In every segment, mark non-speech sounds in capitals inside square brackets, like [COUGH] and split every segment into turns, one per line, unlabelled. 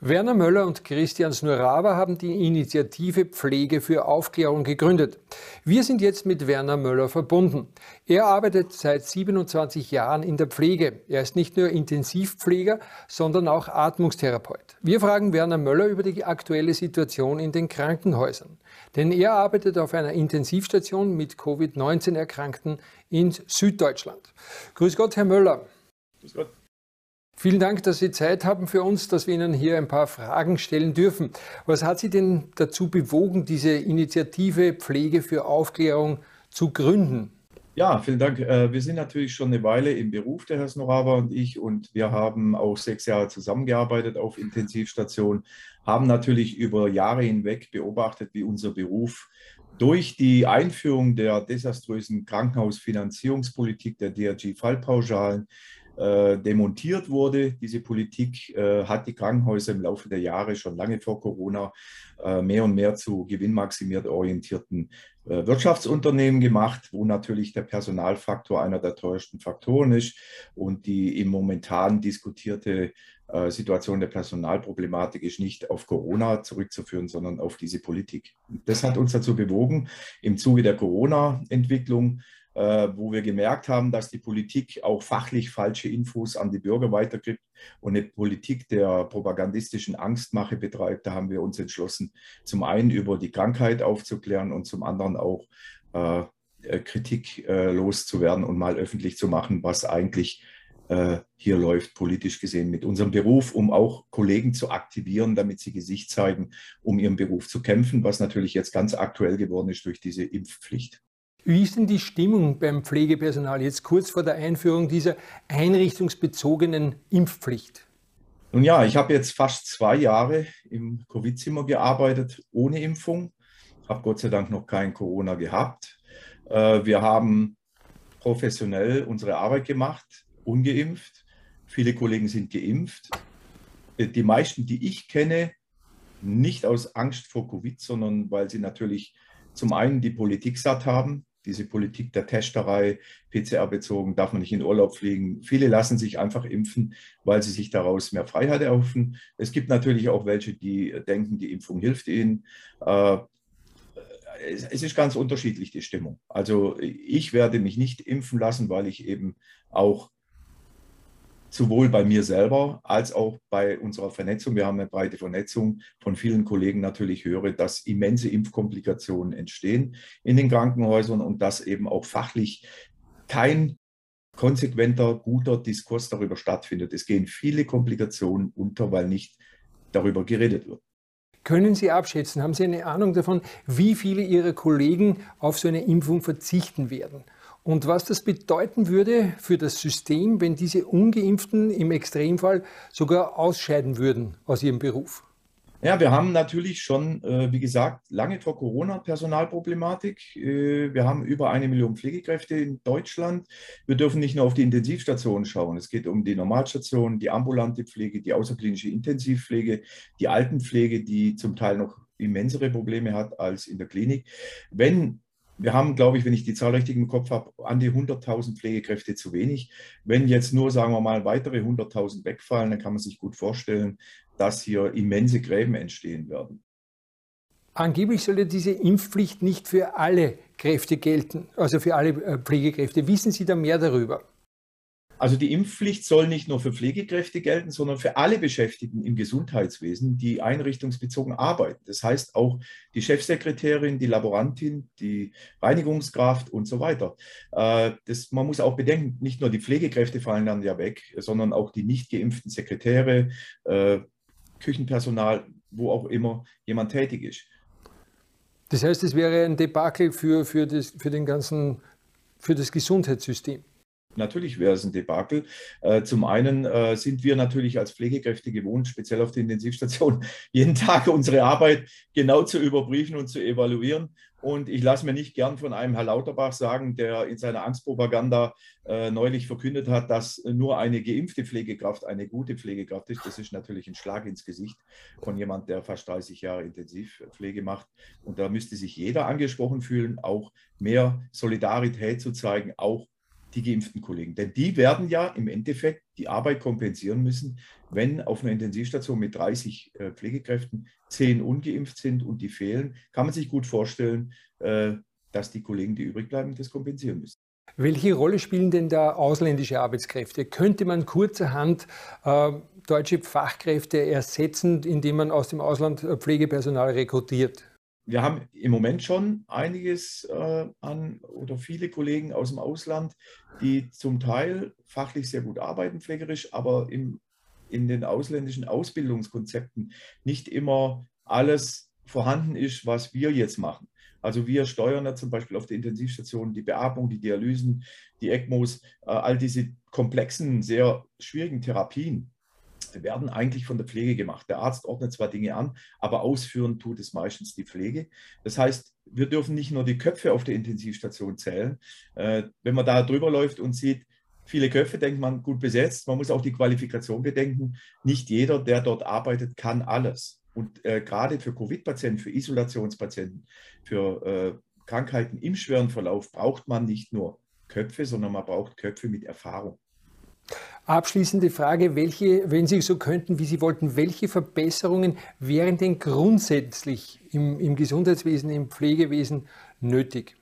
Werner Möller und Christian Snurava haben die Initiative Pflege für Aufklärung gegründet. Wir sind jetzt mit Werner Möller verbunden. Er arbeitet seit 27 Jahren in der Pflege. Er ist nicht nur Intensivpfleger, sondern auch Atmungstherapeut. Wir fragen Werner Möller über die aktuelle Situation in den Krankenhäusern. Denn er arbeitet auf einer Intensivstation mit Covid-19-Erkrankten in Süddeutschland. Grüß Gott, Herr Möller. Grüß Gott. Vielen Dank, dass Sie Zeit haben für uns, dass wir Ihnen hier ein paar Fragen stellen dürfen. Was hat Sie denn dazu bewogen, diese Initiative Pflege für Aufklärung zu gründen?
Ja, vielen Dank. Äh, wir sind natürlich schon eine Weile im Beruf, der Herr Snorava und ich, und wir haben auch sechs Jahre zusammengearbeitet auf Intensivstationen, haben natürlich über Jahre hinweg beobachtet, wie unser Beruf durch die Einführung der desaströsen Krankenhausfinanzierungspolitik der DRG-Fallpauschalen äh, demontiert wurde. Diese Politik äh, hat die Krankenhäuser im Laufe der Jahre schon lange vor Corona äh, mehr und mehr zu gewinnmaximiert orientierten äh, Wirtschaftsunternehmen gemacht, wo natürlich der Personalfaktor einer der teuersten Faktoren ist und die im momentan diskutierte äh, Situation der Personalproblematik ist nicht auf Corona zurückzuführen, sondern auf diese Politik. Das hat uns dazu bewogen, im Zuge der Corona-Entwicklung wo wir gemerkt haben, dass die Politik auch fachlich falsche Infos an die Bürger weitergibt und eine Politik der propagandistischen Angstmache betreibt. Da haben wir uns entschlossen, zum einen über die Krankheit aufzuklären und zum anderen auch äh, äh Kritik äh, loszuwerden und mal öffentlich zu machen, was eigentlich äh, hier läuft, politisch gesehen mit unserem Beruf, um auch Kollegen zu aktivieren, damit sie Gesicht zeigen, um ihren Beruf zu kämpfen, was natürlich jetzt ganz aktuell geworden ist durch diese Impfpflicht.
Wie ist denn die Stimmung beim Pflegepersonal jetzt kurz vor der Einführung dieser einrichtungsbezogenen Impfpflicht?
Nun ja, ich habe jetzt fast zwei Jahre im Covid-Zimmer gearbeitet ohne Impfung, habe Gott sei Dank noch kein Corona gehabt. Äh, wir haben professionell unsere Arbeit gemacht, ungeimpft. Viele Kollegen sind geimpft. Äh, die meisten, die ich kenne, nicht aus Angst vor Covid, sondern weil sie natürlich zum einen die Politik satt haben, diese Politik der Testerei, PCR bezogen, darf man nicht in Urlaub fliegen. Viele lassen sich einfach impfen, weil sie sich daraus mehr Freiheit erhoffen. Es gibt natürlich auch welche, die denken, die Impfung hilft ihnen. Äh, es ist ganz unterschiedlich, die Stimmung. Also ich werde mich nicht impfen lassen, weil ich eben auch sowohl bei mir selber als auch bei unserer Vernetzung, wir haben eine breite Vernetzung von vielen Kollegen natürlich höre, dass immense Impfkomplikationen entstehen in den Krankenhäusern und dass eben auch fachlich kein konsequenter, guter Diskurs darüber stattfindet. Es gehen viele Komplikationen unter, weil nicht darüber geredet wird.
Können Sie abschätzen, haben Sie eine Ahnung davon, wie viele Ihrer Kollegen auf so eine Impfung verzichten werden? Und was das bedeuten würde für das System, wenn diese ungeimpften im Extremfall sogar ausscheiden würden aus ihrem Beruf?
Ja, wir haben natürlich schon, äh, wie gesagt, lange vor Corona Personalproblematik. Äh, wir haben über eine Million Pflegekräfte in Deutschland. Wir dürfen nicht nur auf die Intensivstationen schauen. Es geht um die Normalstation, die ambulante Pflege, die außerklinische Intensivpflege, die Altenpflege, die zum Teil noch immensere Probleme hat als in der Klinik. Wenn wir haben, glaube ich, wenn ich die Zahl richtig im Kopf habe, an die 100.000 Pflegekräfte zu wenig. Wenn jetzt nur, sagen wir mal, weitere 100.000 wegfallen, dann kann man sich gut vorstellen, dass hier immense Gräben entstehen werden.
Angeblich soll ja diese Impfpflicht nicht für alle Kräfte gelten, also für alle äh, Pflegekräfte. Wissen Sie da mehr darüber?
Also die Impfpflicht soll nicht nur für Pflegekräfte gelten, sondern für alle Beschäftigten im Gesundheitswesen, die einrichtungsbezogen arbeiten. Das heißt auch die Chefsekretärin, die Laborantin, die Reinigungskraft und so weiter. Äh, das, man muss auch bedenken, nicht nur die Pflegekräfte fallen dann ja weg, sondern auch die nicht geimpften Sekretäre, äh, Küchenpersonal, wo auch immer jemand tätig ist.
Das heißt, es wäre ein Debakel für, für, das, für, den ganzen, für das Gesundheitssystem.
Natürlich wäre es ein Debakel. Äh, zum einen äh, sind wir natürlich als Pflegekräfte gewohnt, speziell auf der Intensivstation, [LAUGHS] jeden Tag unsere Arbeit genau zu überprüfen und zu evaluieren. Und ich lasse mir nicht gern von einem Herr Lauterbach sagen, der in seiner Angstpropaganda äh, neulich verkündet hat, dass nur eine geimpfte Pflegekraft eine gute Pflegekraft ist. Das ist natürlich ein Schlag ins Gesicht von jemand, der fast 30 Jahre Intensivpflege macht. Und da müsste sich jeder angesprochen fühlen, auch mehr Solidarität zu zeigen, auch die geimpften Kollegen. Denn die werden ja im Endeffekt die Arbeit kompensieren müssen, wenn auf einer Intensivstation mit 30 äh, Pflegekräften 10 ungeimpft sind und die fehlen. Kann man sich gut vorstellen, äh, dass die Kollegen, die übrig bleiben, das kompensieren müssen.
Welche Rolle spielen denn da ausländische Arbeitskräfte? Könnte man kurzerhand äh, deutsche Fachkräfte ersetzen, indem man aus dem Ausland äh, Pflegepersonal rekrutiert?
Wir haben im Moment schon einiges äh, an oder viele Kollegen aus dem Ausland, die zum Teil fachlich sehr gut arbeiten, pflegerisch, aber im, in den ausländischen Ausbildungskonzepten nicht immer alles vorhanden ist, was wir jetzt machen. Also wir steuern ja zum Beispiel auf der Intensivstation die Beatmung, die Dialysen, die ECMOs, äh, all diese komplexen, sehr schwierigen Therapien werden eigentlich von der Pflege gemacht. Der Arzt ordnet zwar Dinge an, aber ausführen tut es meistens die Pflege. Das heißt, wir dürfen nicht nur die Köpfe auf der Intensivstation zählen. Äh, wenn man da drüber läuft und sieht, viele Köpfe, denkt man, gut besetzt. Man muss auch die Qualifikation bedenken. Nicht jeder, der dort arbeitet, kann alles. Und äh, gerade für Covid-Patienten, für Isolationspatienten, für äh, Krankheiten im schweren Verlauf braucht man nicht nur Köpfe, sondern man braucht Köpfe mit Erfahrung.
Abschließende Frage, welche, wenn Sie so könnten, wie Sie wollten, welche Verbesserungen wären denn grundsätzlich im, im Gesundheitswesen, im Pflegewesen nötig?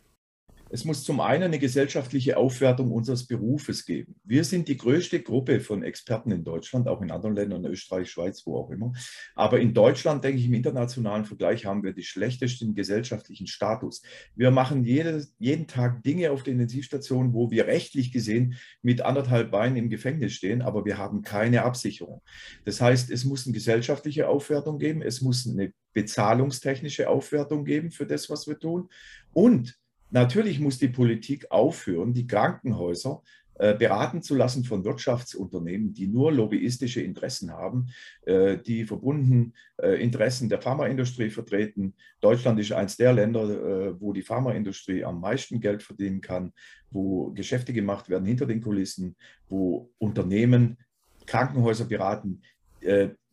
Es muss zum einen eine gesellschaftliche Aufwertung unseres Berufes geben. Wir sind die größte Gruppe von Experten in Deutschland, auch in anderen Ländern, Österreich, Schweiz, wo auch immer. Aber in Deutschland, denke ich, im internationalen Vergleich haben wir den schlechtesten gesellschaftlichen Status. Wir machen jede, jeden Tag Dinge auf der Intensivstation, wo wir rechtlich gesehen mit anderthalb Beinen im Gefängnis stehen, aber wir haben keine Absicherung. Das heißt, es muss eine gesellschaftliche Aufwertung geben, es muss eine bezahlungstechnische Aufwertung geben für das, was wir tun. Und Natürlich muss die Politik aufhören, die Krankenhäuser äh, beraten zu lassen von Wirtschaftsunternehmen, die nur lobbyistische Interessen haben, äh, die verbunden äh, Interessen der Pharmaindustrie vertreten. Deutschland ist eines der Länder, wo die Pharmaindustrie am meisten Geld verdienen kann, wo Geschäfte gemacht werden hinter den Kulissen, wo Unternehmen Krankenhäuser beraten.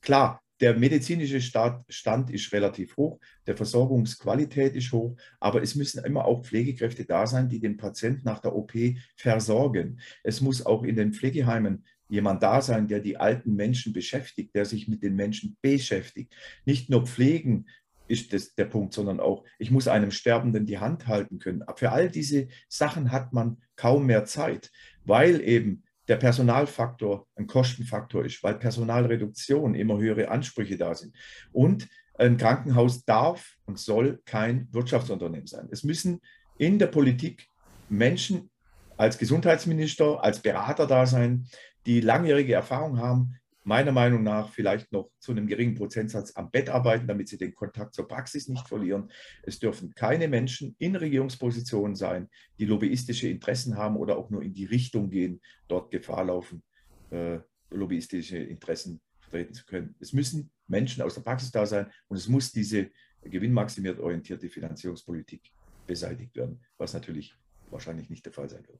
Klar, der medizinische Stand ist relativ hoch, der Versorgungsqualität ist hoch, aber es müssen immer auch Pflegekräfte da sein, die den Patienten nach der OP versorgen. Es muss auch in den Pflegeheimen jemand da sein, der die alten Menschen beschäftigt, der sich mit den Menschen beschäftigt. Nicht nur pflegen ist das der Punkt, sondern auch, ich muss einem Sterbenden die Hand halten können. Für all diese Sachen hat man kaum mehr Zeit, weil eben der Personalfaktor ein Kostenfaktor ist, weil Personalreduktion immer höhere Ansprüche da sind. Und ein Krankenhaus darf und soll kein Wirtschaftsunternehmen sein. Es müssen in der Politik Menschen als Gesundheitsminister, als Berater da sein, die langjährige Erfahrung haben, meiner Meinung nach vielleicht noch zu einem geringen Prozentsatz am Bett arbeiten, damit sie den Kontakt zur Praxis nicht verlieren. Es dürfen keine Menschen in Regierungspositionen sein, die lobbyistische Interessen haben oder auch nur in die Richtung gehen, dort Gefahr laufen, äh, lobbyistische Interessen vertreten zu können. Es müssen Menschen aus der Praxis da sein und es muss diese gewinnmaximiert orientierte Finanzierungspolitik beseitigt werden, was natürlich wahrscheinlich nicht der Fall sein wird.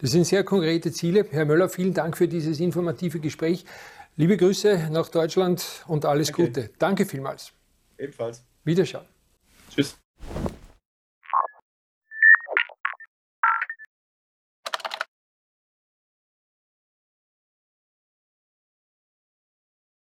Das sind sehr konkrete Ziele. Herr Möller, vielen Dank für dieses informative Gespräch. Liebe Grüße nach Deutschland und alles okay. Gute. Danke vielmals.
Ebenfalls.
Wiederschauen.
Tschüss.